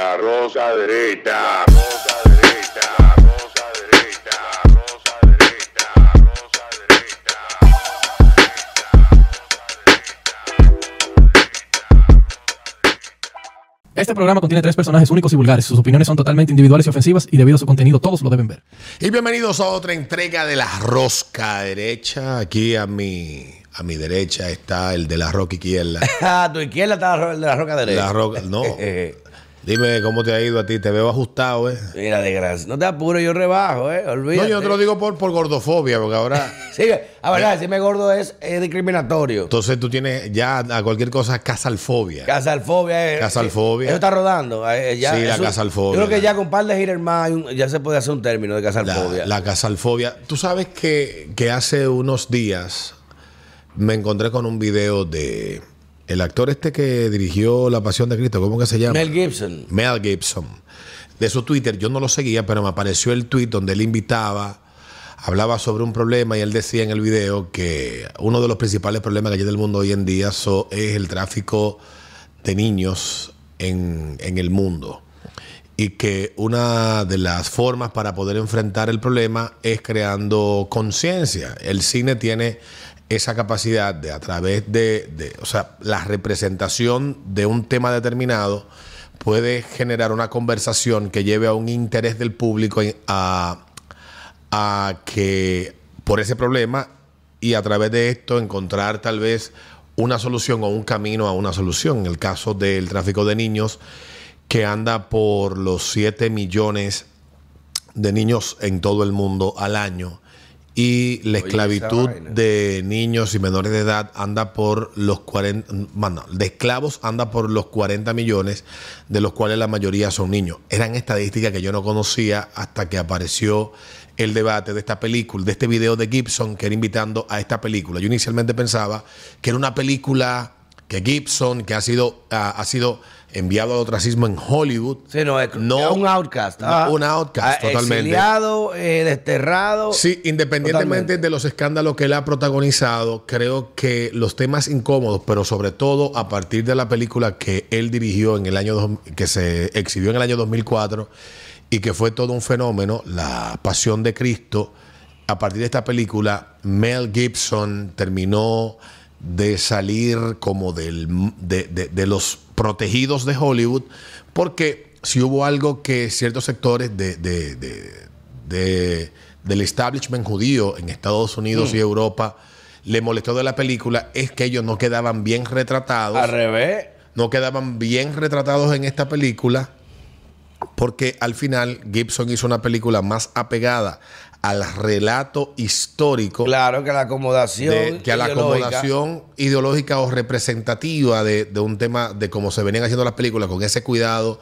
La rosa derecha. Rosa derecha. Rosa derecha. Rosa derecha. Rosa derecha. Este programa contiene tres personajes únicos y vulgares. Sus opiniones son totalmente individuales y ofensivas y debido a su contenido todos lo deben ver. Y bienvenidos a otra entrega de la rosca derecha. Aquí a mi, a mi derecha está el de la roca izquierda. A Ah, tu izquierda está el de la roca derecha. La roca, no. Eh, Dime cómo te ha ido a ti. Te veo ajustado, ¿eh? Mira, desgracia. No te apures, yo rebajo, ¿eh? Olvídate. No, yo te lo digo por, por gordofobia, porque ahora. Sí, a ver, decirme gordo es, es discriminatorio. Entonces tú tienes ya a cualquier cosa casalfobia. Casalfobia. eh, Casalfobia. Eso está rodando. eh, ya, Sí, la eso- casalfobia. Yo creo que ya con par de girar más un- ya se puede hacer un término de La, casalfobia. la casalfobia. Tú sabes que, que hace unos días me encontré con un video de el actor este que dirigió La Pasión de Cristo. ¿Cómo que se llama? Mel Gibson. Mel Gibson. De su Twitter, yo no lo seguía, pero me apareció el tweet donde él invitaba, hablaba sobre un problema y él decía en el video que uno de los principales problemas que hay en el mundo hoy en día so- es el tráfico de niños en, en el mundo. Y que una de las formas para poder enfrentar el problema es creando conciencia. El cine tiene esa capacidad de a través de, o sea, la representación de un tema determinado puede generar una conversación que lleve a un interés del público a, a que por ese problema y a través de esto encontrar tal vez una solución o un camino a una solución. En el caso del tráfico de niños, que anda por los 7 millones de niños en todo el mundo al año. Y la Oye, esclavitud de niños y menores de edad anda por los 40, bueno, de esclavos anda por los 40 millones, de los cuales la mayoría son niños. Eran estadísticas que yo no conocía hasta que apareció el debate de esta película, de este video de Gibson que era invitando a esta película. Yo inicialmente pensaba que era una película que Gibson, que ha sido, ah, ha sido enviado al ostracismo en Hollywood, Sí, no, es, No. es un outcast. No, un outcast, totalmente. Exiliado, eh, desterrado. Sí, independientemente Totalmente. de los escándalos que él ha protagonizado, creo que los temas incómodos, pero sobre todo a partir de la película que él dirigió en el año que se exhibió en el año 2004 y que fue todo un fenómeno, La Pasión de Cristo. A partir de esta película, Mel Gibson terminó de salir como del, de, de- de los protegidos de Hollywood, porque si hubo algo que ciertos sectores de, de- de- de- del establishment judío en Estados Unidos y Europa le molestó de la película, es que ellos no quedaban bien retratados Al revés. no quedaban bien retratados en esta película porque al final Gibson hizo una película más apegada al relato histórico Claro que la acomodación. de- que a la acomodación ideológica o representativa de, de un tema de cómo se venían haciendo las películas con ese cuidado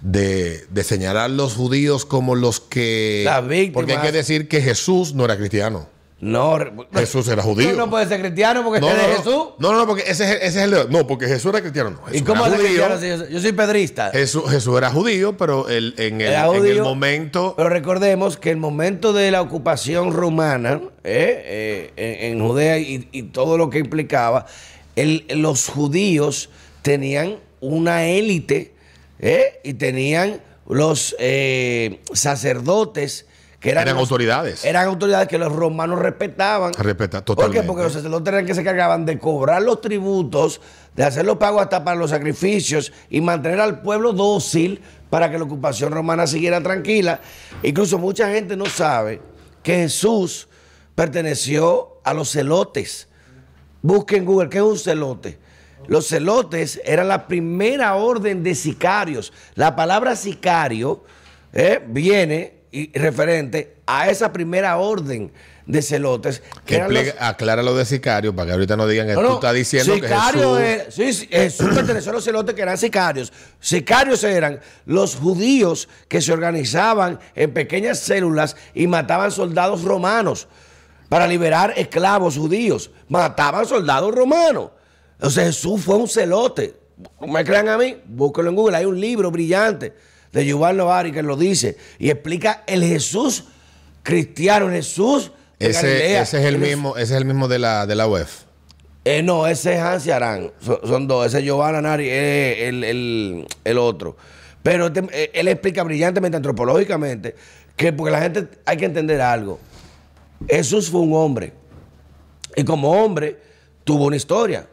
de, de señalar los judíos como los que Las víctimas. porque hay que decir que Jesús no era cristiano No, Jesús era judío no puede ser cristiano porque no, es de no, no. Jesús. no, no, porque ese es, el- ese es el no, porque Jesús era cristiano. No, ¿Y Jesús cómo era cristiano? si yo, soy- yo soy pedrista. Jesús, Jesús era judío, pero el- en, el, en momento. Pero recordemos que el momento de la ocupación romana eh, eh, en, en Judea y, y todo lo que implicaba, el- los judíos tenían una élite eh, y tenían los sacerdotes que eran, Eran los- autoridades. Eran autoridades que los romanos respetaban. Respeta, ¿Por totalmente. qué? Porque los sacerdotes eran que se cargaban de cobrar los tributos, de hacer los pagos hasta para los sacrificios y mantener al pueblo dócil para que la ocupación romana siguiera tranquila. Incluso mucha gente no sabe que Jesús perteneció a los celotes. Busquen en Google, ¿qué es un celote? Los celotes eran la primera orden de sicarios. La palabra sicario eh, viene y referente a esa primera orden de celotes. que los- aclara lo de sicario para que ahorita no digan que no, tú no, estás diciendo que Jesús. es- sí, sí, Jesús perteneció a los celotes que eran sicarios. Sicarios eran los judíos que se organizaban en pequeñas células y mataban soldados romanos para liberar esclavos judíos. Mataban soldados romanos. O sea, Jesús fue un celote. Me crean a mí, búsquenlo en Google. Hay un libro brillante de Yuval Novari que lo dice y explica el Jesús cristiano, el Jesús de Ese, Galilea. ese es el El- mismo, ese es el mismo de la, de la UEF. Eh, no, ese es Hansi Arán. Son, son dos. Ese es Giovanna Nari, eh, el, el- el otro. Pero este- eh, él explica brillantemente, antropológicamente, que porque la gente hay que entender algo. Jesús fue un hombre. Y como hombre, tuvo una historia.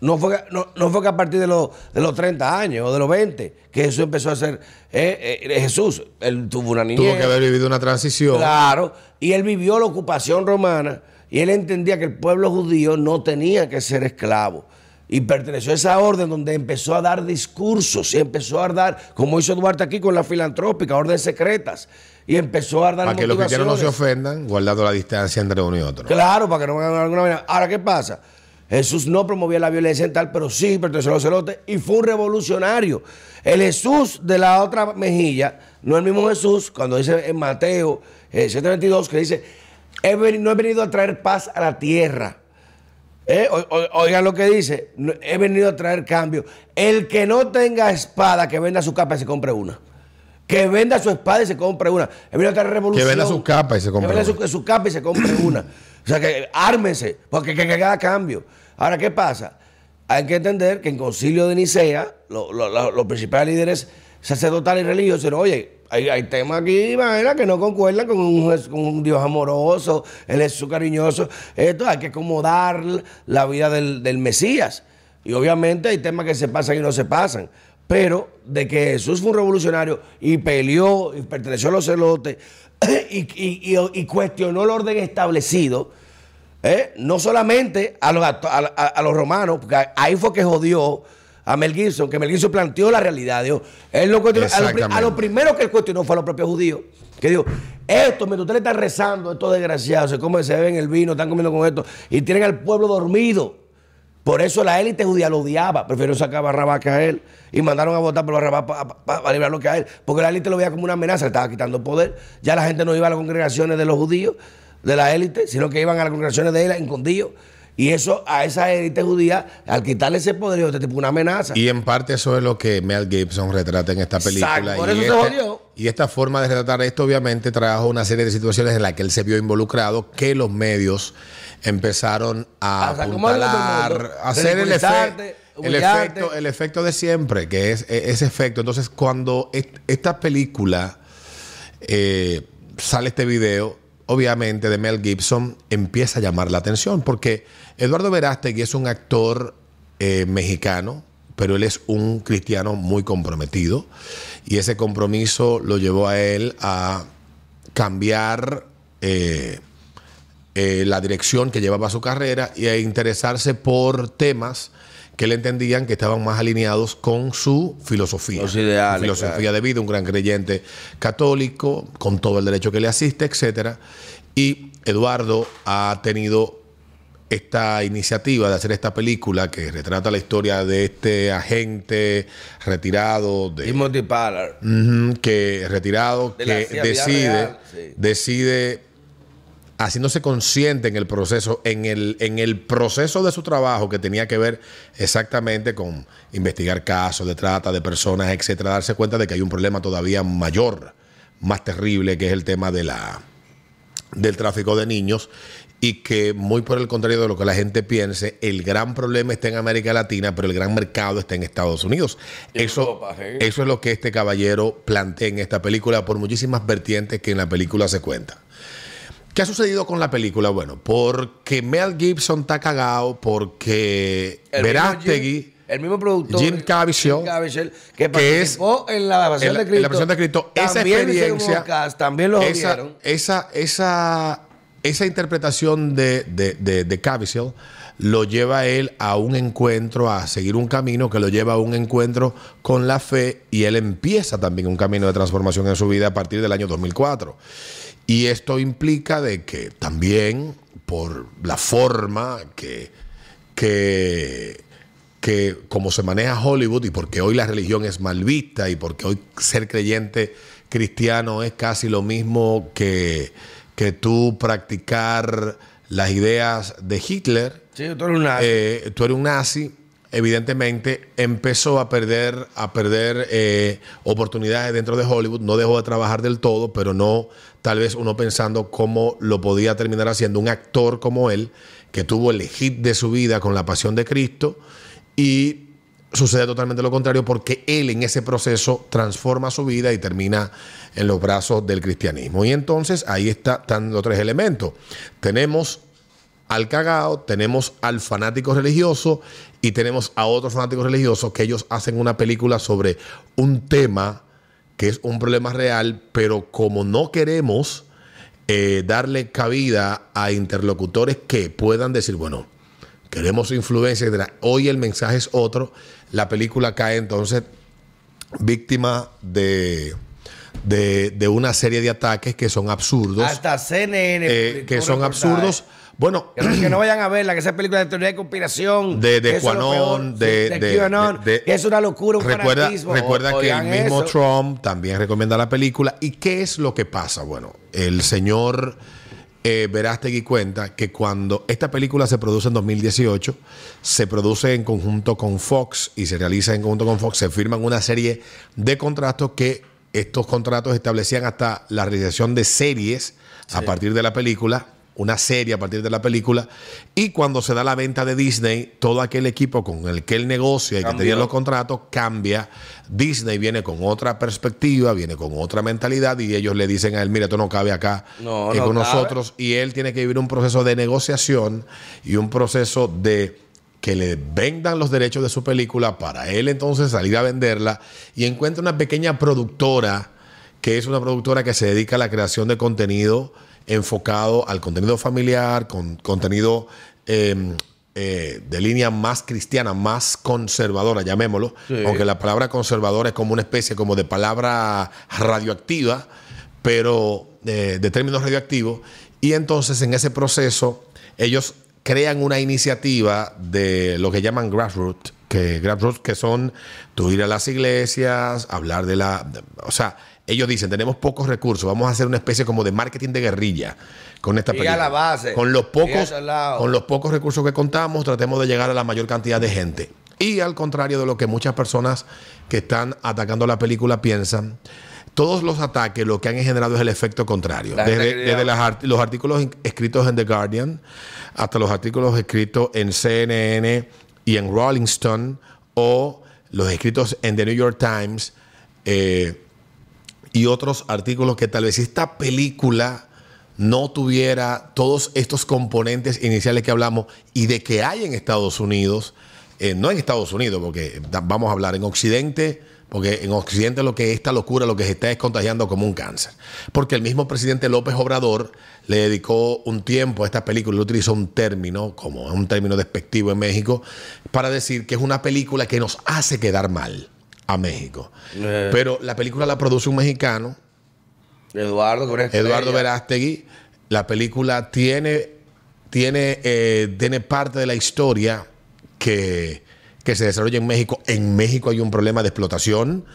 No fue, que- no, no fue que a partir de, los de los 30 años o de los 20 que Jesús empezó a ser eh, eh, Jesús. Él tuvo una niñez. Tuvo que haber vivido una transición. Claro, y él vivió la ocupación romana y él entendía que el pueblo judío no tenía que ser esclavo. Y perteneció a esa orden donde empezó a dar discursos y empezó a dar, como hizo Duarte aquí con la filantrópica, órdenes secretas. Y empezó a dar Para que los cristianos no se ofendan, guardando la distancia entre uno y otro. Claro, para que no hagan alguna vaina. Ahora, ¿qué pasa? Jesús no promovía la violencia en tal, pero sí perteneció a los celotes y fue un revolucionario. El Jesús de la otra mejilla, no el mismo Jesús, cuando dice en Mateo eh, 7:22, que dice, "He no he venido a traer paz a la tierra. Eh, Oigan lo que dice, "No- he venido a traer cambio. El que no tenga espada, que venda su capa y se compre una. Que venda su espada y se compre una. He venido a traer revolución. venda su capa y se compre Que venda una. su, su capa y se compre una. O sea, que ármense, porque que, que haga cambio. Ahora, ¿qué pasa? Hay que entender que en concilio de Nicea, lo- lo- lo- los principales líderes sacerdotales y religiosos dijeron, oye, hay, hay temas aquí, vaina, que no concuerdan con un, Jes- con un Dios amoroso, el Jesús cariñoso. Esto hay que acomodar la vida del, del Mesías. Y obviamente hay temas que se pasan y no se pasan. Pero de que Jesús fue un revolucionario y peleó y perteneció a los celotes y, y- y- y cuestionó el orden establecido, ¿eh? no solamente a los, a, a- a los romanos, porque ahí fue que jodió a Mel Gibson, que Mel Gibson planteó la realidad. Dijo, él lo cuestionó, a, lo, a lo primero que él cuestionó fue a los propios judíos. Que dijo, esto, mientras ustedes están rezando, estos desgraciados, se comen, se beben el vino, están comiendo con esto, y tienen al pueblo dormido. Por eso la élite judía lo odiaba. Prefirió sacar a Barrabás que a él. Y mandaron a votar por Barrabás para librarlo que a él. Porque la élite lo veía como una amenaza, le estaba quitando poder. Ya la gente no iba a las congregaciones de los judíos, de la élite, sino que iban a las congregaciones de él escondidos. Y eso a esa élite judía, al quitarle ese poder, este tipo una amenaza. Y en parte eso es lo que Mel Gibson retrata en esta película. Exacto, por y, eso se este- jodió. y esta forma de retratar esto obviamente trajo una serie de situaciones en las que él se vio involucrado que los medios empezaron a apuntalar, a hacer el, efe- efecto, el efecto de siempre, que es e- ese efecto. Entonces, cuando est- esta película eh, sale este video, obviamente de Mel Gibson, empieza a llamar la atención, porque Eduardo Verástegui es un actor eh, mexicano, pero él es un cristiano muy comprometido, y ese compromiso lo llevó a él a cambiar eh, eh, la dirección que llevaba su carrera y a interesarse por temas que él entendían que estaban más alineados con su filosofía. Los ideales, Su filosofía claro. de vida, un gran creyente católico, con todo el derecho que le asiste, etcétera. Y Eduardo ha tenido esta iniciativa de hacer esta película que retrata la historia de este agente retirado de, Timothy Pollard. Que retirado De que decide real, sí. decide haciéndose consciente en el proceso en el en el proceso de su trabajo que tenía que ver exactamente con investigar casos de trata de personas etcétera darse cuenta de que hay un problema todavía mayor más terrible que es el tema de la del tráfico de niños y que muy por el contrario de lo que la gente piense, el gran problema está en América Latina, pero el gran mercado está en Estados Unidos. Eso, Europa, eso es lo que este caballero plantea en esta película por muchísimas vertientes que en la película se cuenta. ¿Qué ha sucedido con la película? Bueno, porque Mel Gibson está cagado, porque El mismo Verástegui... Jim- el mismo productor. Jim Caviezel, Jim Caviezel, que que es- en la versión de Cristo. en la versión de Cristo, esa experiencia, también lo esa, esa, esa, esa interpretación de, de, de, de Caviezel lo lleva a él a un encuentro, a seguir un camino que lo lleva a un encuentro con la fe y él empieza también un camino de transformación en su vida a partir del año 2004. Y esto implica de que también por la forma que, que, que como se maneja Hollywood y porque hoy la religión es mal vista y porque hoy ser creyente cristiano es casi lo mismo que, que tú practicar las ideas de Hitler, Sí, tú eres un nazi. eh, tú eres un nazi, evidentemente empezó a perder, a perder eh, oportunidades dentro de Hollywood, no dejó de trabajar del todo, pero no tal vez uno pensando cómo lo podía terminar haciendo un actor como él, que tuvo el hit de su vida con la pasión de Cristo y sucede totalmente lo contrario porque él en ese proceso transforma su vida y termina en los brazos del cristianismo. Y entonces ahí está- están los tres elementos. Tenemos al cagao, tenemos al fanático religioso y tenemos a otros fanáticos religiosos que ellos hacen una película sobre un tema que es un problema real, pero como no queremos eh, darle cabida a interlocutores que puedan decir, bueno, queremos influencia. Hoy el mensaje es otro, la película cae entonces víctima de, de, de una serie de ataques que son absurdos, Hasta CNN. eh, que son absurdos. Bueno, Que no, vayan a verla, que esa película de teoría de conspiración. De- de peor, de- de- QAnon, de- es una locura, un recuerda, fanatismo. recuerda O- que el mismo eso. Trump también recomienda la película. ¿Y qué es lo que pasa? Bueno, el señor eh, Verástegui cuenta que cuando esta película se produce en 2018, se produce en conjunto con Fox y se realiza en conjunto con Fox, se firman una serie de contratos que estos contratos establecían hasta la realización de series a partir de la película, una serie a partir de la película, y cuando se da la venta de Disney, todo aquel equipo con el que él negocia y que tenía los contratos cambia. Disney viene con otra perspectiva, viene con otra mentalidad y ellos le dicen a él, mira, esto no cabe acá No, eh, no con cabe. nosotros y él tiene que vivir un proceso de negociación y un proceso de que le vendan los derechos de su película para él entonces salir a venderla y encuentra una pequeña productora que es una productora que se dedica a la creación de contenido enfocado al contenido familiar, con contenido eh, eh, de línea más cristiana, más conservadora, llamémoslo, Sí. aunque la palabra conservadora es como una especie como de palabra radioactiva, pero eh, de términos radioactivos. Y entonces en ese proceso ellos crean una iniciativa de lo que llaman grassroots, que grassroots que son tú ir a las iglesias, hablar de la, de- o sea, ellos dicen tenemos pocos recursos, vamos a hacer una especie como de marketing de guerrilla con esta película. la base, Con los pocos, con los pocos recursos que contamos, tratemos de llegar a la mayor cantidad de gente. Y al contrario de lo que muchas personas que están atacando la película piensan, todos los ataques lo que han generado es el efecto contrario. La Desde, las los artículos escritos en The Guardian hasta los artículos escritos en CNN y en Rolling Stone o los escritos en The New York Times eh, y otros artículos que tal vez esta película no tuviera todos estos componentes iniciales que hablamos y de que hay en Estados Unidos, eh, no en Estados Unidos, porque vamos a hablar en Occidente, porque en Occidente lo que esta locura lo que se está es contagiando como un cáncer. Porque el mismo presidente López Obrador le dedicó un tiempo a esta película, le utilizó un término, como un término despectivo en México, para decir que es una película que nos hace quedar mal a México. Eh. Pero la película la produce un mexicano, Eduardo. Eduardo Verástegui. La película tiene, tiene, eh, tiene parte de la historia que, que se desarrolla en México. En México hay un problema de explotación,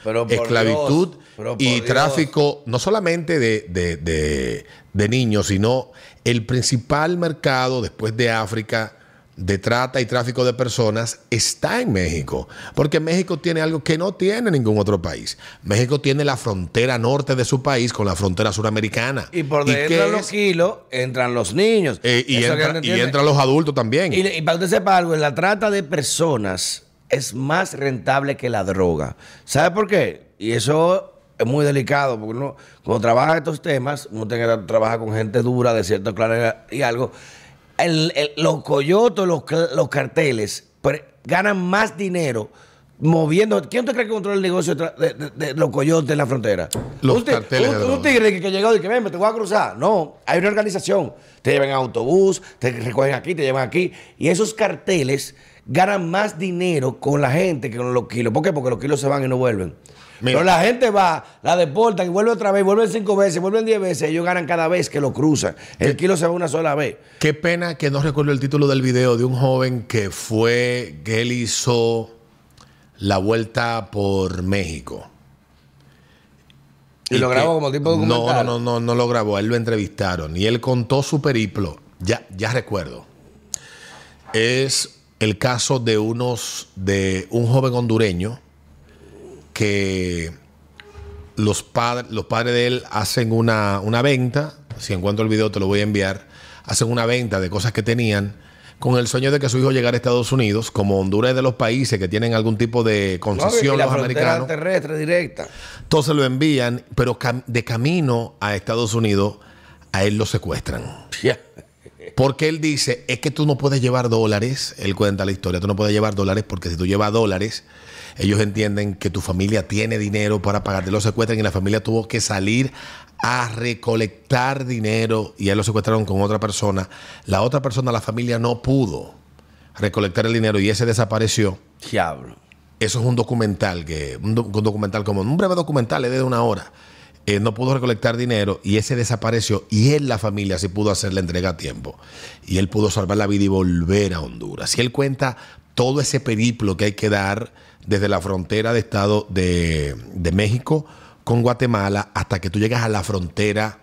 esclavitud Dios, y Dios. tráfico, no solamente de, de- de- de niños, sino el principal mercado después de África de trata y tráfico de personas está en México. Porque México tiene algo que no tiene ningún otro país. México tiene la frontera norte de su país con la frontera suramericana. Y por dentro de los kilos entran los niños. Eh, y, entra- no y entiende. entran los adultos también. Y, y para que usted sepa algo, la trata de personas es más rentable que la droga. ¿Sabe por qué? Y eso es muy delicado, porque uno, cuando trabaja estos temas, uno tiene que trabajar con gente dura de cierto claro y algo. El- el- los coyotos, los, los carteles, pre- ganan más dinero moviendo. ¿Quién te cree que controla el negocio de, de- de- de los coyotes en la frontera? Los Un carteles un- tigre que, llegó y que ven, te voy a cruzar. No, hay una organización. Te llevan autobús, te recogen aquí, te llevan aquí. Y esos carteles ganan más dinero con la gente que con los kilos. ¿Por qué? Porque los kilos se van y no vuelven. Mira. Pero la gente va, la deportan y vuelve otra vez, vuelven cinco veces, vuelven diez veces. Ellos ganan cada vez que lo cruzan. El kilo se va una sola vez. Qué pena que no recuerdo el título del video de un joven que fue, que él hizo la vuelta por México. Y lo que- grabó como tipo no, no, documental. no, no, no lo grabó, él lo entrevistaron y él contó su periplo. Ya, ya recuerdo. Es el caso de unos, de un joven hondureño que los, padres los padres de él hacen una, una venta, si encuentro el video te lo voy a enviar, hacen una venta de cosas que tenían con el sueño de que su hijo llegara a Estados Unidos, como Honduras es de los países que tienen algún tipo de concesión y la los americanos. terrestre directa. Entonces lo envían, pero cam- de camino a Estados Unidos, a él lo secuestran. Porque él dice, es que tú no puedes llevar dólares, él cuenta la historia, tú no puedes llevar dólares porque si tú llevas dólares, ellos entienden que tu familia tiene dinero para pagarte, lo secuestran y la familia tuvo que salir a recolectar dinero y a él lo secuestraron con otra persona. La otra persona, la familia no pudo recolectar el dinero y ese desapareció. Diablo. Eso es un documental, que un, doc- un documental como un breve documental, es de una hora. Eh, no pudo recolectar dinero y ese desapareció y él, la familia, sí pudo hacer la entrega a tiempo. Y él pudo salvar la vida y volver a Honduras. Y él cuenta todo ese periplo que hay que dar desde la frontera de Estado de, de México con Guatemala hasta que tú llegas a la frontera,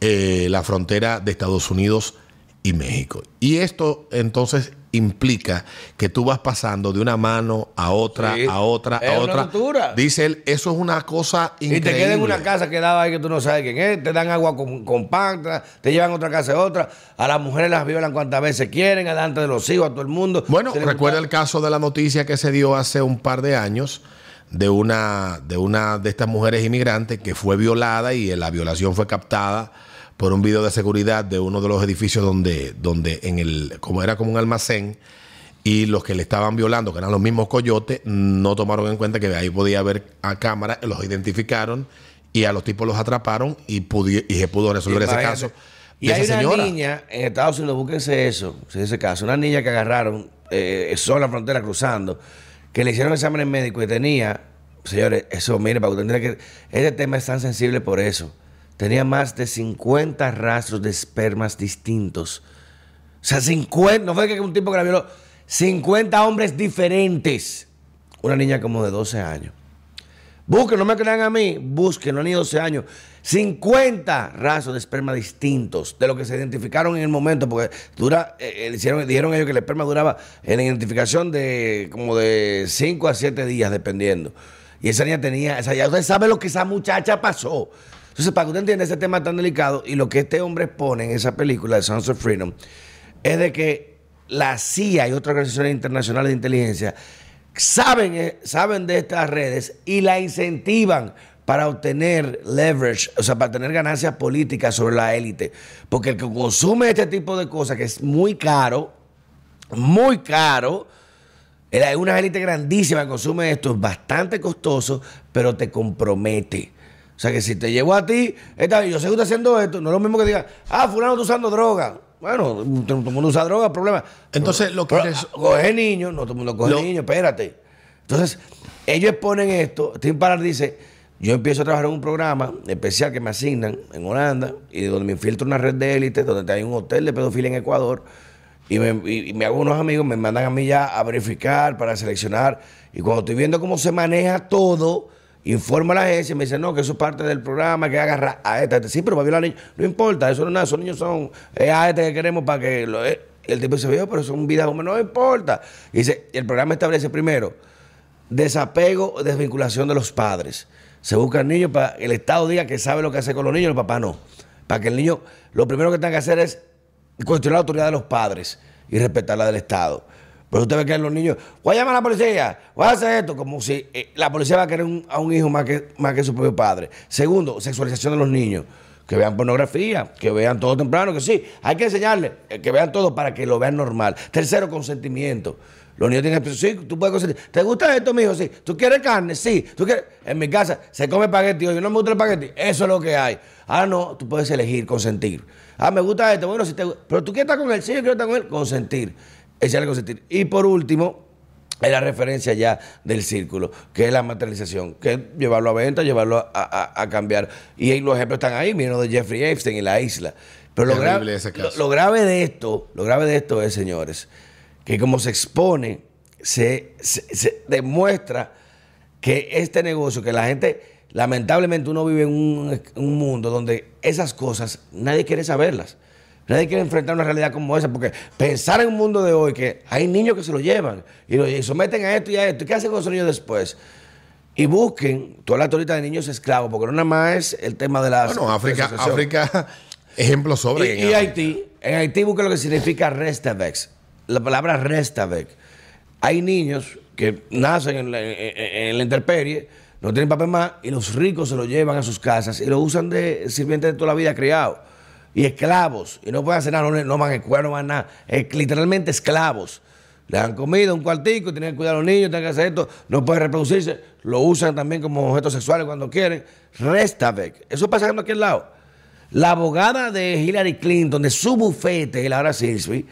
eh, la frontera de Estados Unidos y México. Y esto entonces implica que tú vas pasando de una mano a otra, Sí. a otra, Es a otra. tortura. Dice él, eso es una cosa Y increíble. te quedas en una casa que daba ahí que tú no sabes quién es, te dan agua con- compacta, te llevan a otra casa a otra, a las mujeres las violan cuantas veces quieren, delante de los hijos, a todo el mundo. Bueno, recuerda el caso de la noticia que se dio hace un par de años de una de una de estas mujeres inmigrantes que fue violada y la violación fue captada por un video de seguridad de uno de los edificios donde donde en el como era como un almacén y los que le estaban violando, que eran los mismos coyotes, no tomaron en cuenta que ahí podía haber a cámara, los identificaron y a los tipos los atraparon y, y se pudo resolver ese caso. Y de hay esa una señora. niña en Estados Unidos, búsquense eso, ese caso, una niña que agarraron eh, sola la frontera cruzando, que le hicieron exámenes médicos y tenía, señores, eso, mire, para que usted entienda que este tema es tan sensible por eso. Tenía más de 50 rastros de espermas distintos. O sea, 50, no fue que un tipo que la violó, 50 hombres diferentes. Una niña como de 12 años. Busquen, no me crean a mí, busquen, no ni 12 años. 50 rastros de esperma distintos de lo que se identificaron en el momento, porque dura, eh, eh, dijeron ellos que el esperma duraba en la identificación de como de 5 a 7 días, dependiendo. Y esa niña tenía, ya usted sabe lo que esa muchacha pasó. Entonces, para que usted entienda ese tema tan delicado y lo que este hombre expone en esa película de Sons of Freedom, es de que la CIA y otras organizaciones internacionales de inteligencia saben, eh, saben de estas redes y la incentivan para obtener leverage, o sea, para tener ganancias políticas sobre la élite. Porque el que consume este tipo de cosas, que es muy caro, muy caro, hay una élite grandísima que consume esto, es bastante costoso, pero te compromete. O sea que si te llevo a ti, esta, yo sé que usted haciendo esto, no es lo mismo que diga, ah, fulano está usando droga. Bueno, todo el mundo usa droga, problema. Entonces, lo que Pero, ah, coge niños, no todo el mundo coge Lo- niños, espérate. Entonces, ellos exponen esto. Tim Parr dice: Yo empiezo a trabajar en un programa especial que me asignan en Holanda y donde me infiltro una red de élite, donde hay un hotel de pedofilia en Ecuador. Y me, y- y me hago unos amigos, me mandan a mí ya a verificar, para seleccionar. Y cuando estoy viendo cómo se maneja todo, informo a la agencia y me dicen, no, que eso es parte del programa, que agarra a este, a este. Sí, pero va a violar a niños. No importa, eso no es nada, esos niños son es a este que queremos para que lo. eh". El tipo dice, "Viejo, pero son vidas humanas, no importa. Y dice, el programa establece primero desapego desvinculación de los padres. Se buscan niños para que el Estado diga que sabe lo que hace con los niños, el papá no. Para que el niño, lo primero que tenga que hacer es cuestionar la autoridad de los padres y respetar la del Estado. Pero usted ve que los niños, voy a llamar a la policía, voy a hacer esto, como si eh, la policía va a querer un- a un hijo más que, más que su propio padre. Segundo, sexualización de los niños. Que vean pornografía, que vean todo temprano, que sí, hay que enseñarles, eh, que vean todo para que lo vean normal. Tercero, consentimiento. Los niños tienen que sí, tú puedes consentir. ¿Te gusta esto, mijo? Sí. ¿Tú quieres carne? Sí. ¿Tú quieres? En mi casa se come espagueti, yo no me gusta el espagueti. Eso es lo que hay. Ah, no, tú puedes elegir, consentir. Ah, me gusta esto. Bueno, si te pero tú quieres estar con él, sí, yo quiero estar con él, consentir. Echarle consentir. Y por último, es la referencia ya del círculo, que es la materialización, que es llevarlo a venta, llevarlo a, a- a cambiar. Y ahí los ejemplos están ahí, miren de Jeffrey Epstein y la isla. Pero lo ese lo, grave de esto, lo grave de esto es, señores, que como se expone, se, se- se demuestra que este negocio, que la gente, lamentablemente uno vive en un, un mundo donde esas cosas nadie quiere saberlas. Nadie quiere enfrentar una realidad como esa, porque pensar en un mundo de hoy que hay niños que se lo llevan y lo y someten a esto y a esto, ¿y qué hacen con esos niños después? Y busquen, tú hablas ahorita de niños esclavos, porque no nada más es el tema de las. Bueno, África. África, ejemplo sobre. Y, y Haití, en Haití busca lo que significa Restavex. la palabra Restavec. Hay niños que nacen en la, en- en la intemperie, no tienen papel más, y los ricos se lo llevan a sus casas y lo usan de sirvientes de toda la vida criados. Y esclavos. Y no pueden hacer nada, no, no van a escuela, no van a nada. Es literalmente esclavos. Le dan comida, un cuartico, tienen que cuidar a los niños, tienen que hacer esto, no pueden reproducirse. Lo usan también como objetos sexuales cuando quieren. Restavec. Eso pasando aquí al lado. La abogada de Hillary Clinton, de su bufete, Laura Silsby,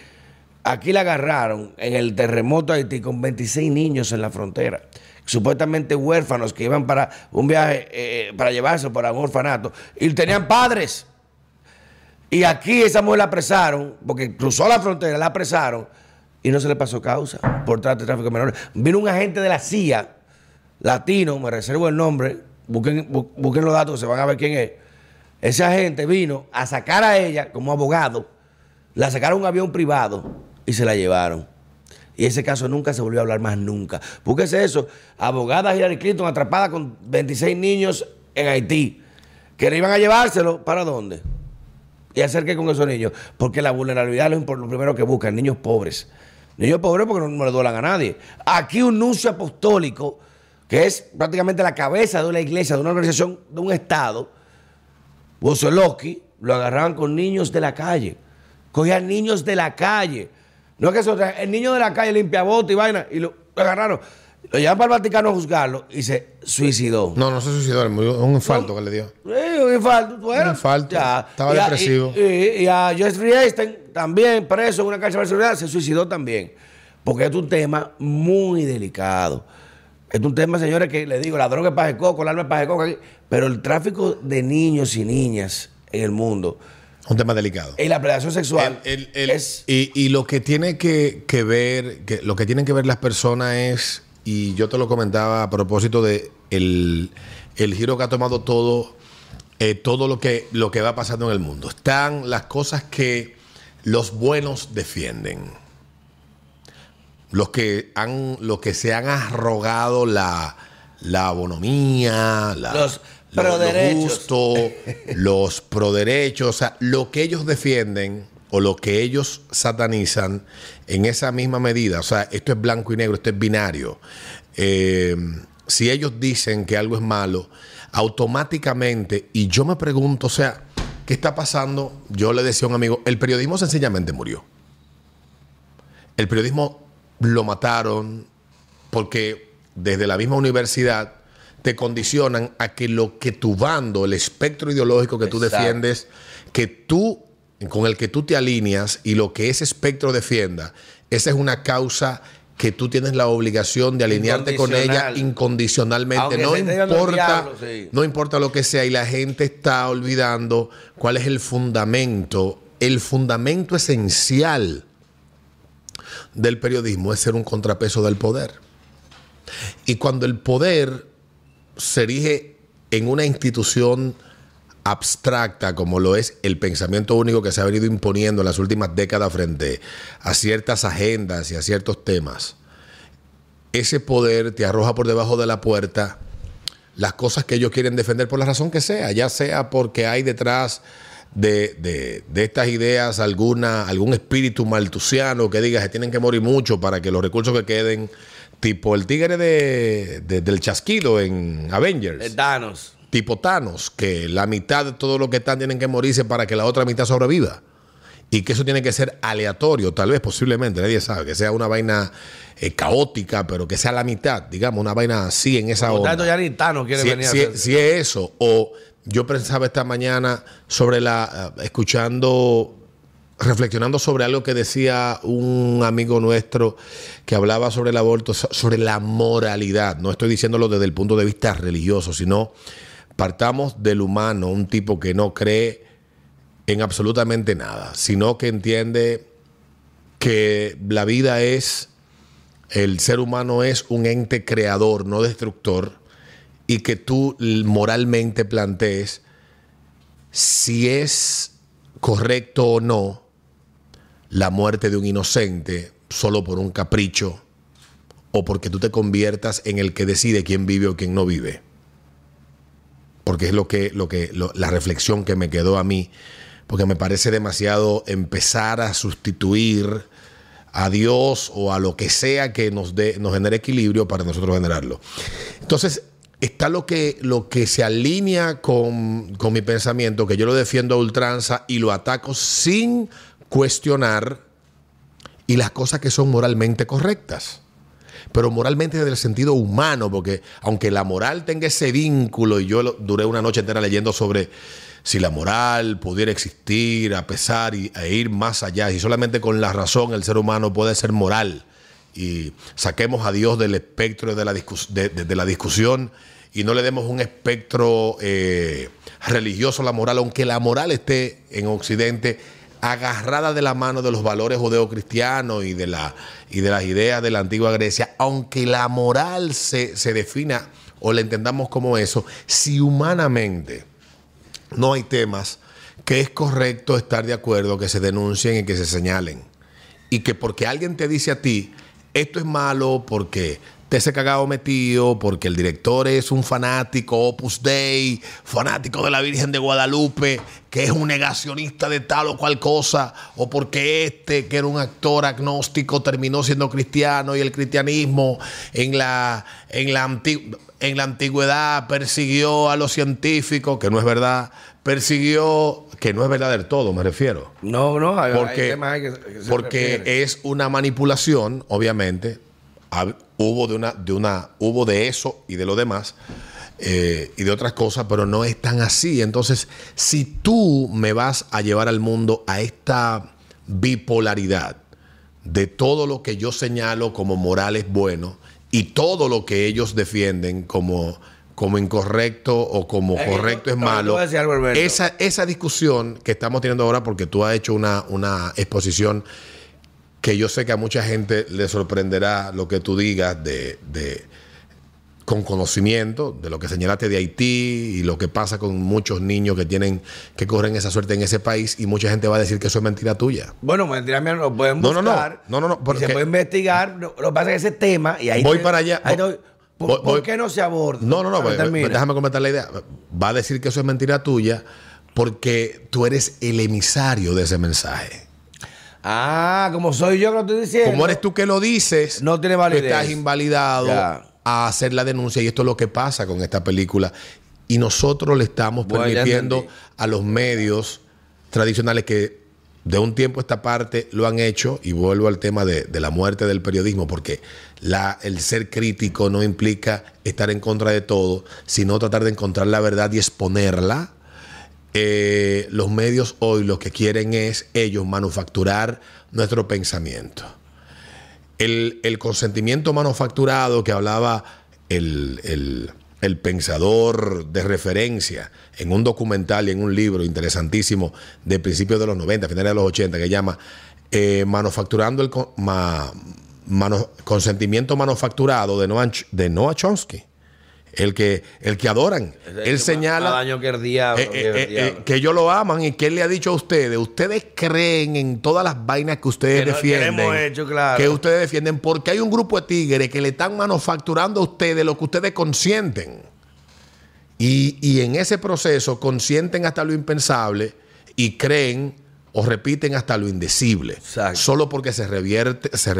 aquí la agarraron en el terremoto de Haití con 26 niños en la frontera. Supuestamente huérfanos que iban para un viaje, eh, para llevarse para un orfanato. Y tenían padres. Y aquí esa mujer la apresaron, porque cruzó la frontera, la apresaron y no se le pasó causa por trata de tráfico de menores. Vino un agente de la CIA, latino, me reservo el nombre, busquen, bu- busquen los datos, se van a ver quién es. Ese agente vino a sacar a ella como abogado, la sacaron un avión privado y se la llevaron. Y ese caso nunca se volvió a hablar más nunca. Búsquese eso. Abogada Hillary Clinton atrapada con 26 niños en Haití. Que le iban a llevárselo. ¿Para dónde? Y hacer qué con esos niños. Porque la vulnerabilidad es lo primero que buscan, niños pobres. Niños pobres porque no, le duelan a nadie. Aquí un nuncio apostólico, que es prácticamente la cabeza de una iglesia, de una organización, de un estado, Wosolowski, lo agarraban con niños de la calle. Cogían niños de la calle. No es que eso, el niño de la calle limpia bote y vaina, y lo agarraron. Lo llevan para el Vaticano a juzgarlo y se suicidó. No, no se suicidó, murió, un infarto que le dio. Sí, un infarto. Bueno, Un infarto. Estaba Y a- depresivo. Y, y- y a Jeffrey Einstein, también preso en una cárcel de seguridad, se suicidó también. Porque es un tema muy delicado. Es un tema, señores, que le digo, la droga es paja de coco, el arma es paja de coco, pero el tráfico de niños y niñas en el mundo Un tema delicado. y la predación sexual El- el- el- es... y, y lo que tiene que, que ver, que, lo que tienen que ver las personas es, y yo te lo comentaba a propósito de el, el giro que ha tomado todo, eh, todo lo que, lo que va pasando en el mundo. Están las cosas que los buenos defienden. Los que han, los que se han arrogado la, la bonomía, la, Los lo- lo proderechos. justo, los proderechos, o sea, lo que ellos defienden o lo que ellos satanizan en esa misma medida, o sea, esto es blanco y negro, esto es binario. Eh, si ellos dicen que algo es malo, automáticamente, y yo me pregunto, o sea, ¿qué está pasando? Yo le decía a un amigo, el periodismo sencillamente murió. El periodismo lo mataron porque desde la misma universidad te condicionan a que lo que tu bando, el espectro ideológico que tú defiendes, que tú, con el que tú te alineas y lo que ese espectro defienda, esa es una causa que tú tienes la obligación de alinearte con ella Incondicional. incondicionalmente. No importa, sí. no importa lo que sea, y la gente está olvidando cuál es el fundamento, el fundamento esencial del periodismo es ser un contrapeso del poder. Y cuando el poder se erige en una institución abstracta como lo es el pensamiento único que se ha venido imponiendo en las últimas décadas frente a ciertas agendas y a ciertos temas, ese poder te arroja por debajo de la puerta las cosas que ellos quieren defender por la razón que sea, ya sea porque hay detrás de, de- de estas ideas alguna, algún espíritu maltusiano que diga que tienen que morir mucho para que los recursos que queden, tipo el tigre de, de- del chasquido en Avengers de Thanos. Tipo Thanos, que la mitad de todo lo que están tienen que morirse para que la otra mitad sobreviva. Y que eso tiene que ser aleatorio, tal vez, posiblemente, nadie sabe, que sea una vaina eh, caótica, pero que sea la mitad, digamos, una vaina así en esa tanto, ya ni Thanos quiere Si, venir si- a hacer- si es eso, o yo pensaba esta mañana sobre la, eh, escuchando, reflexionando sobre algo que decía un amigo nuestro que hablaba sobre el aborto, so- sobre la moralidad. No estoy diciéndolo desde el punto de vista religioso, sino partamos del humano, un tipo que no cree en absolutamente nada, sino que entiende que la vida es, el ser humano es un ente creador, no destructor, y que tú moralmente plantees si es correcto o no la muerte de un inocente solo por un capricho o porque tú te conviertas en el que decide quién vive o quién no vive. Porque es lo que, lo que, la reflexión que me quedó a mí, porque me parece demasiado empezar a sustituir a Dios o a lo que sea que nos, nos genere equilibrio para nosotros generarlo. Entonces, está lo que, lo que se alinea con, con mi pensamiento, que yo lo defiendo a ultranza y lo ataco sin cuestionar, y las cosas que son moralmente correctas pero moralmente desde el sentido humano, porque aunque la moral tenga ese vínculo, y yo duré una noche entera leyendo sobre si la moral pudiera existir a pesar y, e ir más allá, y solamente con la razón el ser humano puede ser moral, y saquemos a Dios del espectro de la, discus- de la discusión y no le demos un espectro eh, religioso a la moral, aunque la moral esté en Occidente agarrada de la mano de los valores judeocristianos y de, la, y de las ideas de la antigua Grecia, aunque la moral se, se defina o la entendamos como eso, si humanamente no hay temas que es correcto estar de acuerdo que se denuncien y que se señalen. Y que porque alguien te dice a ti, esto es malo porque te ese cagado metido, porque el director es un fanático, Opus Dei, fanático de la Virgen de Guadalupe, que es un negacionista de tal o cual cosa, o porque este, que era un actor agnóstico, terminó siendo cristiano y el cristianismo en la, en la, anti- en la antigüedad persiguió a los científicos, que no es verdad, persiguió, que no es verdad del todo, me refiero No, no, hay, hay porque, temas ahí que, que se porque es una manipulación, obviamente. Hubo de una, de una, hubo de eso y de lo demás eh, y de otras cosas, pero no es tan así. Entonces, si tú me vas a llevar al mundo a esta bipolaridad de todo lo que yo señalo como moral es bueno y todo lo que ellos defienden como, como incorrecto o como Eh, correcto es malo, algo, esa, esa discusión que estamos teniendo ahora, porque tú has hecho una, una exposición que yo sé que a mucha gente le sorprenderá lo que tú digas de, de- con conocimiento de lo que señalaste de Haití y lo que pasa con muchos niños que tienen que corren esa suerte en ese país y mucha gente va a decir que eso es mentira tuya. Bueno, mentira mía, lo pueden No, no, no. buscar. No, no, no, porque- se puede investigar. Lo, que pasa es que ese tema. Y ahí Voy te- para allá. ahí te voy- ¿Por, Voy- por voy- qué no se aborda? No, no, no, pues, termina. déjame comentar la idea. Va a decir que eso es mentira tuya porque tú eres el emisario de ese mensaje. Ah, como soy yo que lo estoy diciendo. Como eres tú que lo dices, No tiene tú validez. estás invalidado Ya. a hacer la denuncia y esto es lo que pasa con esta película. Y nosotros le estamos Bueno, permitiendo a los medios tradicionales que de un tiempo a esta parte lo han hecho, y vuelvo al tema de, de la muerte del periodismo, porque la, el ser crítico no implica estar en contra de todo, sino tratar de encontrar la verdad y exponerla. Los medios hoy lo que quieren es ellos manufacturar nuestro pensamiento. El, consentimiento manufacturado que hablaba el, el- pensador de referencia en un documental y en un libro interesantísimo de principios de los 90, finales de los 80, que llama eh, Manufacturando el consentimiento manufacturado de de Noah Chomsky. El que, el que adoran. Él señala. Más daño que el diablo. Eh, que el eh, diablo. eh, que ellos lo aman y que él le ha dicho a ustedes, ustedes creen en todas las vainas que ustedes Que no- que defienden, hemos hecho, claro. que ustedes defienden, porque hay un grupo de tigres que le están manufacturando a ustedes lo que ustedes consienten. Y, y en ese proceso consienten hasta lo impensable y creen o repiten hasta lo indecible. Exacto. Solo porque se revierte, se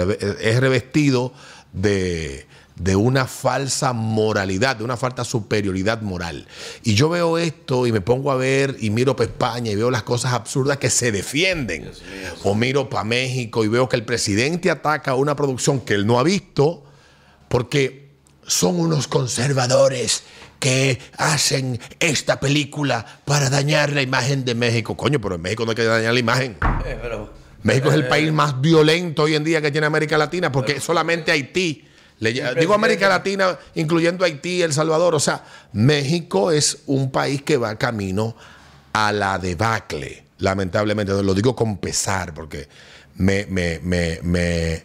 es revestido de, de una falsa moralidad, de una falta superioridad moral. Y yo veo esto y me pongo a ver y miro para España y veo las cosas absurdas que se defienden. O miro para México y veo que el presidente ataca una producción que él no ha visto porque son unos conservadores que hacen esta película para dañar la imagen de México. Coño, pero en México no hay que dañar la imagen. Eh, pero- México es el país más violento hoy en día que tiene América Latina, porque solamente Haití. Le digo América Latina, incluyendo Haití, El Salvador. O sea, México es un país que va camino a la debacle, lamentablemente. Lo digo con pesar, porque me, me- me- me-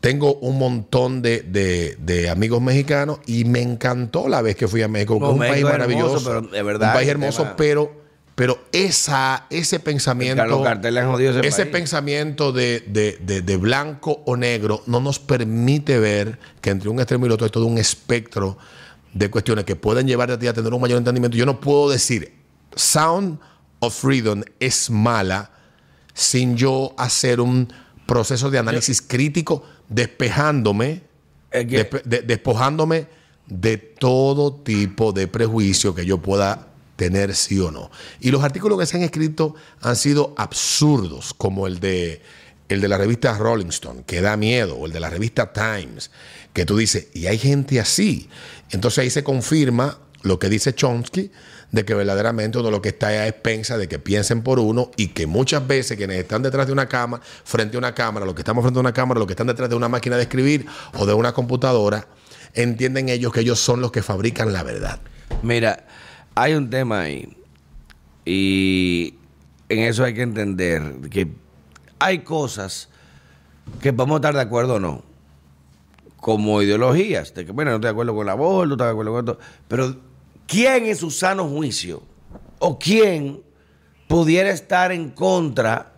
tengo un montón de, de- de amigos mexicanos y me encantó la vez que fui a México, que No, es un país hermoso, maravilloso. pero de verdad, un país hermoso, tema- pero, pero esa, ese pensamiento. Ese pensamiento de, de- de- de blanco o negro no nos permite ver que entre un extremo y el otro hay todo un espectro de cuestiones que pueden llevarte a ti a tener un mayor entendimiento. Yo no puedo decir Sound of Freedom es mala sin yo hacer un proceso de análisis crítico, despejándome, despe- de- despojándome de todo tipo de prejuicio que yo pueda tener sí o no. Y los artículos que se han escrito han sido absurdos, como el de el de la revista Rolling Stone, que da miedo, o el de la revista Times, que tú dices, y hay gente así. Entonces ahí se confirma lo que dice Chomsky, de que verdaderamente uno lo que está a expensa de que piensen por uno y que muchas veces quienes están detrás de una cama, frente a una cámara, los que estamos frente a una cámara, los que están detrás de una máquina de escribir o de una computadora, entienden ellos que ellos son los que fabrican la verdad. Mira, hay un tema ahí. Y en eso hay que entender que hay cosas que podemos estar de acuerdo o no. Como ideologías. De que, bueno, no estoy de acuerdo con la voz, no estoy de acuerdo con esto. Pero, ¿quién en su sano juicio? ¿O quién pudiera estar en contra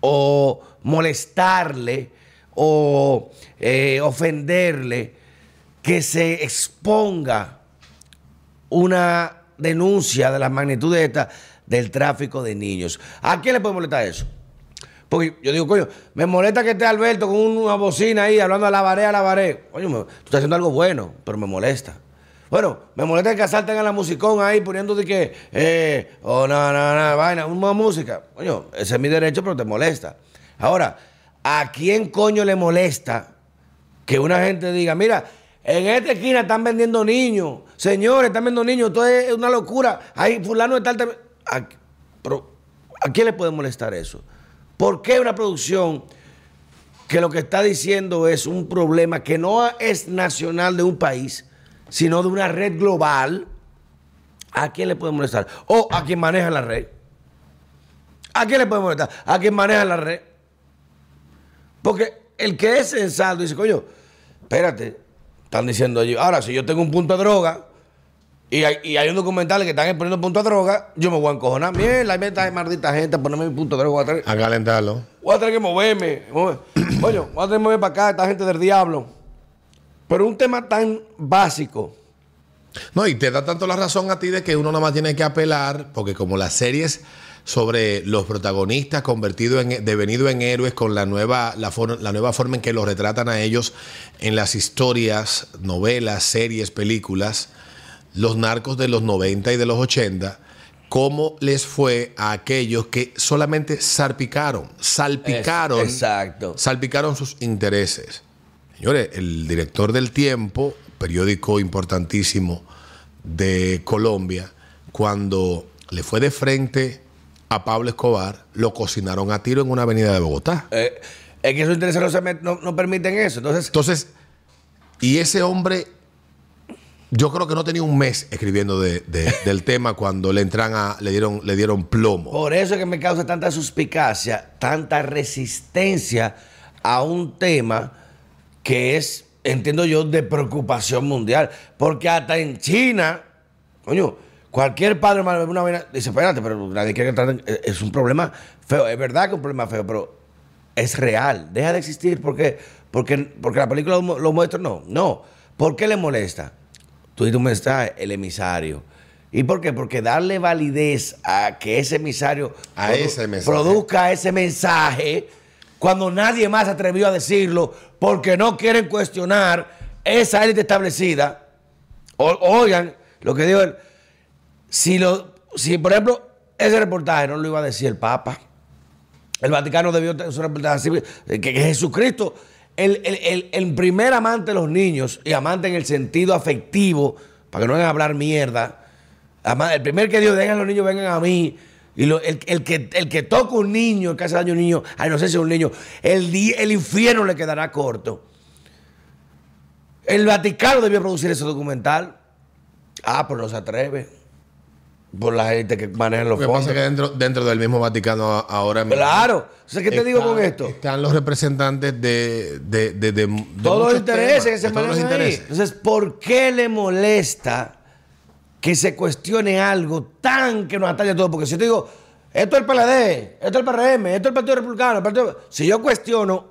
o molestarle o eh, ofenderle que se exponga una denuncia de la magnitud de esta del tráfico de niños. ¿A quién le puede molestar eso? Porque yo digo, coño, me molesta que esté Alberto con una bocina ahí hablando a la varé, a la varé. Coño, tú estás haciendo algo bueno, pero me molesta. Bueno, me molesta que asalten a la musicón ahí poniendo de que, eh, oh, no, no, no, vaina, una música. Coño, ese es mi derecho, pero te molesta. Ahora, ¿a quién coño le molesta que una gente diga, mira, en esta esquina están vendiendo niños, señores, están vendiendo niños, esto es una locura. Ahí fulano de tal, tal- ¿A, pero, ¿a quién le puede molestar eso? ¿Por qué una producción que lo que está diciendo es un problema que no es nacional de un país, sino de una red global? ¿A quién le puede molestar? O a quien maneja la red. ¿A quién le puede molestar? A quien maneja la red. Porque el que es sensato dice, coño, espérate, están diciendo allí, ahora si yo tengo un punto de droga y hay, y hay un documental que están exponiendo punto de droga, yo me voy a encojonar. Mierda, ahí esta maldita gente a ponerme mi punto de droga. Voy a tener, A calentarlo. voy a tener que moverme. mover- Coño, voy a tener que mover para acá, esta gente del diablo. Pero un tema tan básico. No, y te da tanto la razón a ti de que uno nada más tiene que apelar, porque como las series sobre los protagonistas convertidos en devenidos en héroes con la nueva la, for- la nueva forma en que los retratan a ellos en las historias, novelas, series, películas, los narcos de los 90 y de los 80, cómo les fue a aquellos que solamente salpicaron, salpicaron, exacto. salpicaron sus intereses. Señores, el director del Tiempo, periódico importantísimo de Colombia, cuando le fue de frente a Pablo Escobar, lo cocinaron a tiro en una avenida de Bogotá. eh, es que esos intereses no, se met- no- no permiten eso. Entonces, Entonces, y ese hombre, yo creo que no tenía un mes escribiendo de- de- del tema cuando le entran a, le dieron, le dieron plomo. Por eso es que me causa tanta suspicacia, tanta resistencia a un tema que es, entiendo yo, de preocupación mundial. Porque hasta en China, coño, cualquier padre ve una vaina, dice, espérate, pero nadie quiere que traten. Es es un problema feo. Es verdad que es un problema feo, pero es real. Deja de existir porque, porque, porque la película lo, lo muestra. No, no. ¿Por qué le molesta? Tú dices un mensaje, el emisario. ¿Y por qué? Porque darle validez a que ese emisario, A ese mensaje. produzca ese mensaje cuando nadie más atrevió a decirlo porque no quieren cuestionar esa élite establecida. O- oigan, lo que digo él, si, lo, si por ejemplo ese reportaje no lo iba a decir el Papa, el Vaticano debió tener un reportaje así, que, que Jesucristo, el, el- el- el primer amante de los niños, y amante en el sentido afectivo, para que no vengan a hablar mierda, el primer que Dios, dejen los niños, vengan a mí, y el, el que, el que toca un niño, el que hace daño a un niño, ay, no sé si es un niño, el, el infierno le quedará corto. El Vaticano debió producir ese documental. Ah, pero no se atreve. Por la gente que maneja los Lo que pasa fondos. es que dentro, dentro del mismo Vaticano ahora mismo. Claro. Entonces, ¿qué te digo con esto? Están los representantes de, de, de- de- de todos los intereses temas, que se manejan ahí. Entonces, ¿por qué le molesta que se cuestione algo tan que nos atañe a todos? Porque si yo te digo, esto es el PLD, esto es el PRM, esto es el Partido Republicano, el Partido... si yo cuestiono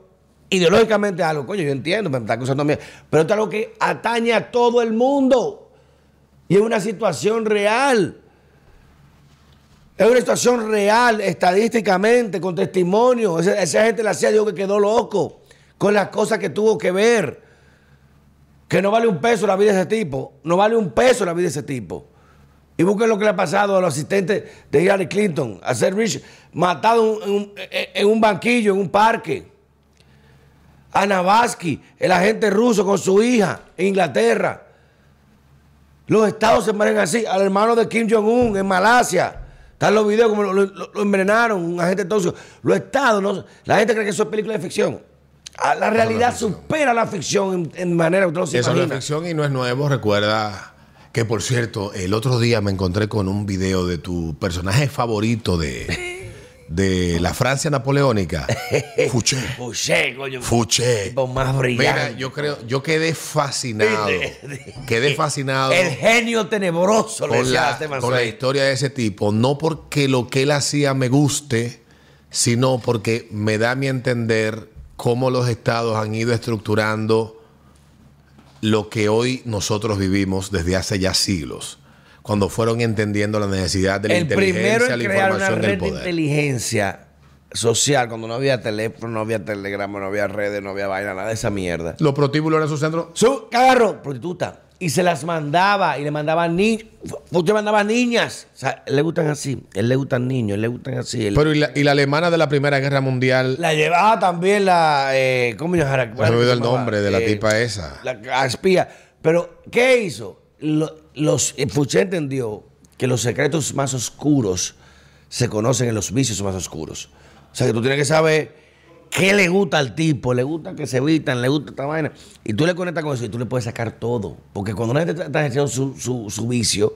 ideológicamente algo, coño, yo entiendo, me está acusando a mí, pero esto es algo que atañe a todo el mundo y es una situación real. Es una situación real, estadísticamente, con testimonio. Esa, esa gente la hacía, digo que quedó loco con las cosas que tuvo que ver. Que no vale un peso la vida de ese tipo. No vale un peso la vida de ese tipo. Y busquen lo que le ha pasado a los asistentes de Hillary Clinton, a ser Rich, matado en un, banquillo, en un parque. A Navatsky, el agente ruso con su hija en Inglaterra. Los estados se mueren así. Al hermano de Kim Jong-un en Malasia. Están los videos como lo, lo- lo envenenaron, un agente tóxico. Los estados, no- la gente cree que eso es película de ficción. Ah, La realidad supera la ficción en, en manera que usted se Eso es ficción y no es nuevo. Recuerda que, por cierto, el otro día me encontré con un video de tu personaje favorito de, de la Francia napoleónica. Fouché. Fouché, coño. Fouché. Tipo más brillante. Mira, yo creo, yo quedé fascinado. Quedé fascinado. El genio tenebroso le con la, Esteban con la historia de ese tipo, no porque lo que él hacía me guste, sino porque me da a mi entender cómo los estados han ido estructurando lo que hoy nosotros vivimos desde hace ya siglos, cuando fueron entendiendo la necesidad de la El primero inteligencia, en la crear una información red de poder. inteligencia social, cuando no había teléfono, no había telegrama, no había redes, no había vaina, nada de esa mierda. Los protíbulos eran su centro. Su carro, prostituta. Y se las mandaba y le mandaba niños. Usted mandaba niñas. O sea, él le gustan así. Él le gustan niños, él le gustan así. Él- Pero y la, y la alemana de la Primera Guerra Mundial, la llevaba también la. Eh, ¿Cómo se me olvidó el nombre de la Eh, tipa esa. La la espía. Pero, ¿qué hizo? Lo- los, eh, Fouché entendió que los secretos más oscuros se conocen en los vicios más oscuros. O sea, que tú tienes que saber qué le gusta al tipo. Le gusta que se evitan, le gusta esta vaina. Y tú le conectas con eso y tú le puedes sacar todo. Porque cuando una gente está ejerciendo su, su, su vicio,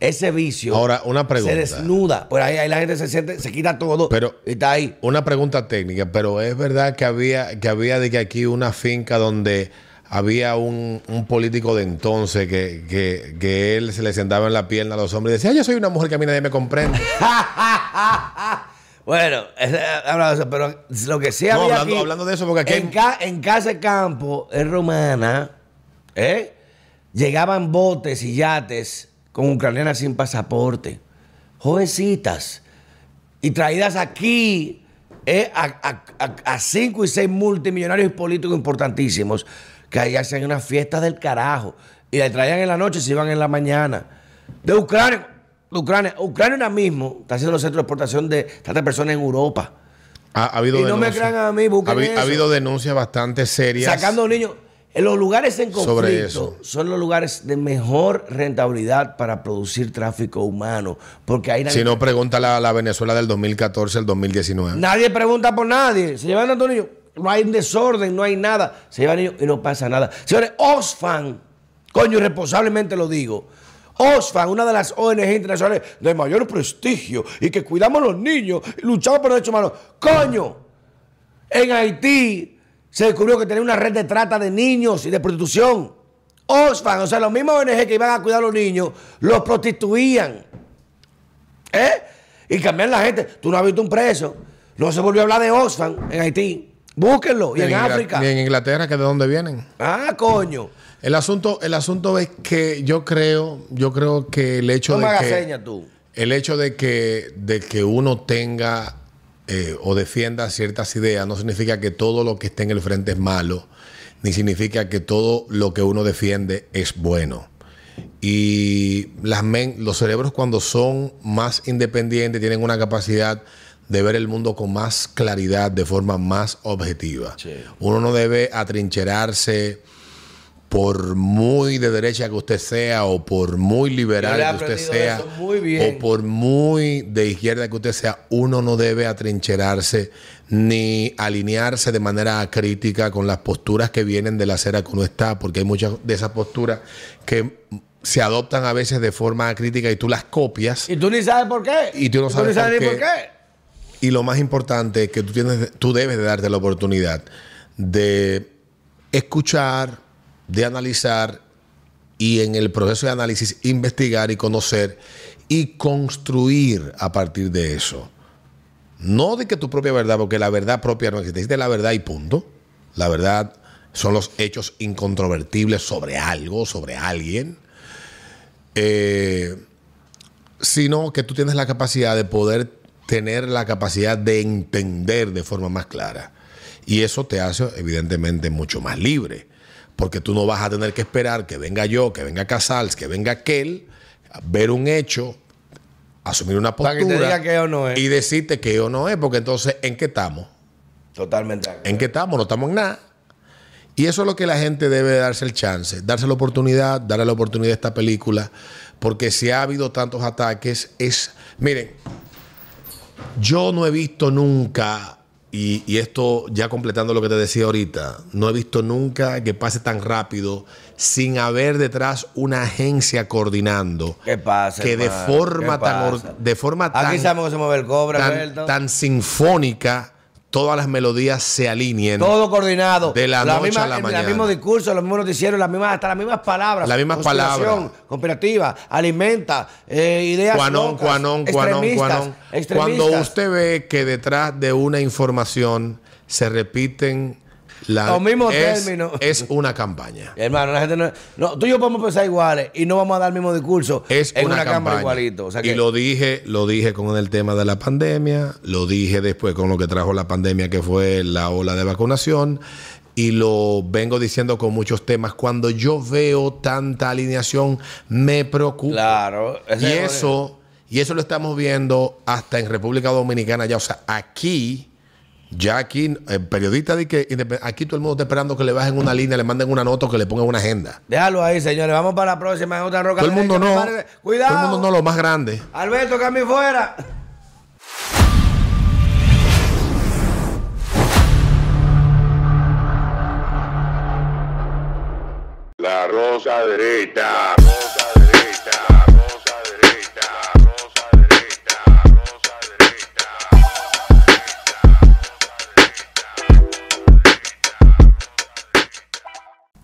ese vicio Ahora, una pregunta. se desnuda. Por ahí, ahí la gente se siente, se quita todo Pero- y está ahí. Una pregunta técnica, pero es verdad que había, que había de que aquí una finca donde había un, un político de entonces que, que, que él se le sentaba en la pierna a los hombres y decía, "Ah, yo soy una mujer que a mí nadie me comprende. Bueno, eso, pero lo que sí No, había hablando- aquí, hablando de eso, porque aquí en, hay- ca- en casa de campo, en Romana, ¿eh? llegaban botes y yates con ucranianas sin pasaporte, jovencitas, y traídas aquí ¿eh? a, a- a- a cinco y seis multimillonarios y políticos importantísimos que ahí hacían una fiesta del carajo y la traían en la noche y se iban en la mañana. De Ucrania, de Ucrania, Ucrania ahora mismo está haciendo los centros de exportación de tantas personas en Europa. Ha, ha habido Y no me crean a mí, busquen ha, habi- eso. ha habido denuncias bastante serias. Sacando niños. En los lugares en Sobre conflicto eso. son los lugares de mejor rentabilidad para producir tráfico humano. Porque ahí nadie, Si no, pregúntale a la Venezuela del 2014 al 2019. nadie pregunta por nadie. Se llevan tantos niños. No hay desorden, no hay nada. Se llevan niños y no pasa nada. Señores, Oxfam, coño, irresponsablemente lo digo. Oxfam, una de las ONG internacionales de mayor prestigio y que cuidamos a los niños y luchamos por los derechos humanos. Coño, en Haití se descubrió que tenía una red de trata de niños y de prostitución. Oxfam, o sea, los mismos ONG que iban a cuidar a los niños, los prostituían. ¿Eh? Y cambian la gente. Tú no has visto un preso. No se volvió a hablar de Oxfam en Haití. Búsquenlo. Y en, África. ni en Inglaterra, que de dónde vienen. Ah, coño. El asunto, el asunto es que yo creo, yo creo que el hecho No de que tú. el hecho de que, de que uno tenga eh, o defienda ciertas ideas no significa que todo lo que esté en el frente es malo, ni significa que todo lo que uno defiende es bueno. Y las men- los cerebros cuando son más independientes tienen una capacidad de ver el mundo con más claridad, de forma más objetiva. Uno no debe atrincherarse por muy de derecha que usted sea o por muy liberal que usted sea o por muy de izquierda que usted sea, uno no debe atrincherarse ni alinearse de manera crítica con las posturas que vienen de la acera que uno está, porque hay muchas de esas posturas que se adoptan a veces de forma crítica y tú las copias. Y tú ni sabes por qué. Y tú no sabes ni por ni qué. por qué. Y lo más importante es que tú, tienes, tú debes de darte la oportunidad de escuchar, de analizar y en el proceso de análisis investigar y conocer y construir a partir de eso. No de que tu propia verdad, porque la verdad propia no existe, existe la verdad y punto. La verdad son los hechos incontrovertibles sobre algo, sobre alguien. Eh, sino que tú tienes la capacidad de poder tener la capacidad de entender de forma más clara. Y eso te hace evidentemente mucho más libre, porque tú no vas a tener que esperar que venga yo, que venga Casals, que venga aquel, ver un hecho, asumir una postura que te diga que no es. y decirte que o no es, porque entonces, ¿en qué estamos? Totalmente. ¿En qué estamos? No estamos en nada. Y eso es lo que la gente debe darse el chance, darse la oportunidad, darle la oportunidad a esta película, porque si ha habido tantos ataques, es, miren, yo no he visto nunca, y, y esto ya completando lo que te decía ahorita, no he visto nunca que pase tan rápido sin haber detrás una agencia coordinando. ¿Qué pasa? Que de forma ¿Qué tan, pasa? de forma tan Aquí sabemos que se mueve el cobre, tan, Alberto. tan sinfónica, todas las melodías se alineen. Todo coordinado. De la noche misma- a la el- mañana. Los mismos discursos, los mismos noticieros, las mismas, hasta las mismas palabras. Las mismas palabras. Cooperativa, alimenta, eh, ideas. Cuanón, locas, cuanón, cuanón, cuanón. extremistas. Cuando usted ve que detrás de una información se repiten la- Los mismos es, términos. Es una campaña. Hermano, la gente no, no- Tú y yo podemos pensar iguales y no vamos a dar el mismo discurso Es en una, una, cámara campaña. igualito. O sea que, y lo dije, lo dije con el tema de la pandemia, lo dije después con lo que trajo la pandemia, que fue la ola de vacunación, y lo vengo diciendo con muchos temas. Cuando yo veo tanta alineación, me preocupa. Claro. Y eso, y eso lo estamos viendo hasta en República Dominicana ya. O sea, aquí, ya aquí, el periodista de que aquí todo el mundo está esperando que le bajen una línea, le manden una nota o que le pongan una agenda. Déjalo ahí, señores. Vamos para la próxima. en otra roca. Todo el mundo no. Cuidado. Todo el mundo no, lo más grande. Alberto, cambio fuera. La rosa derecha. Rosa derecha.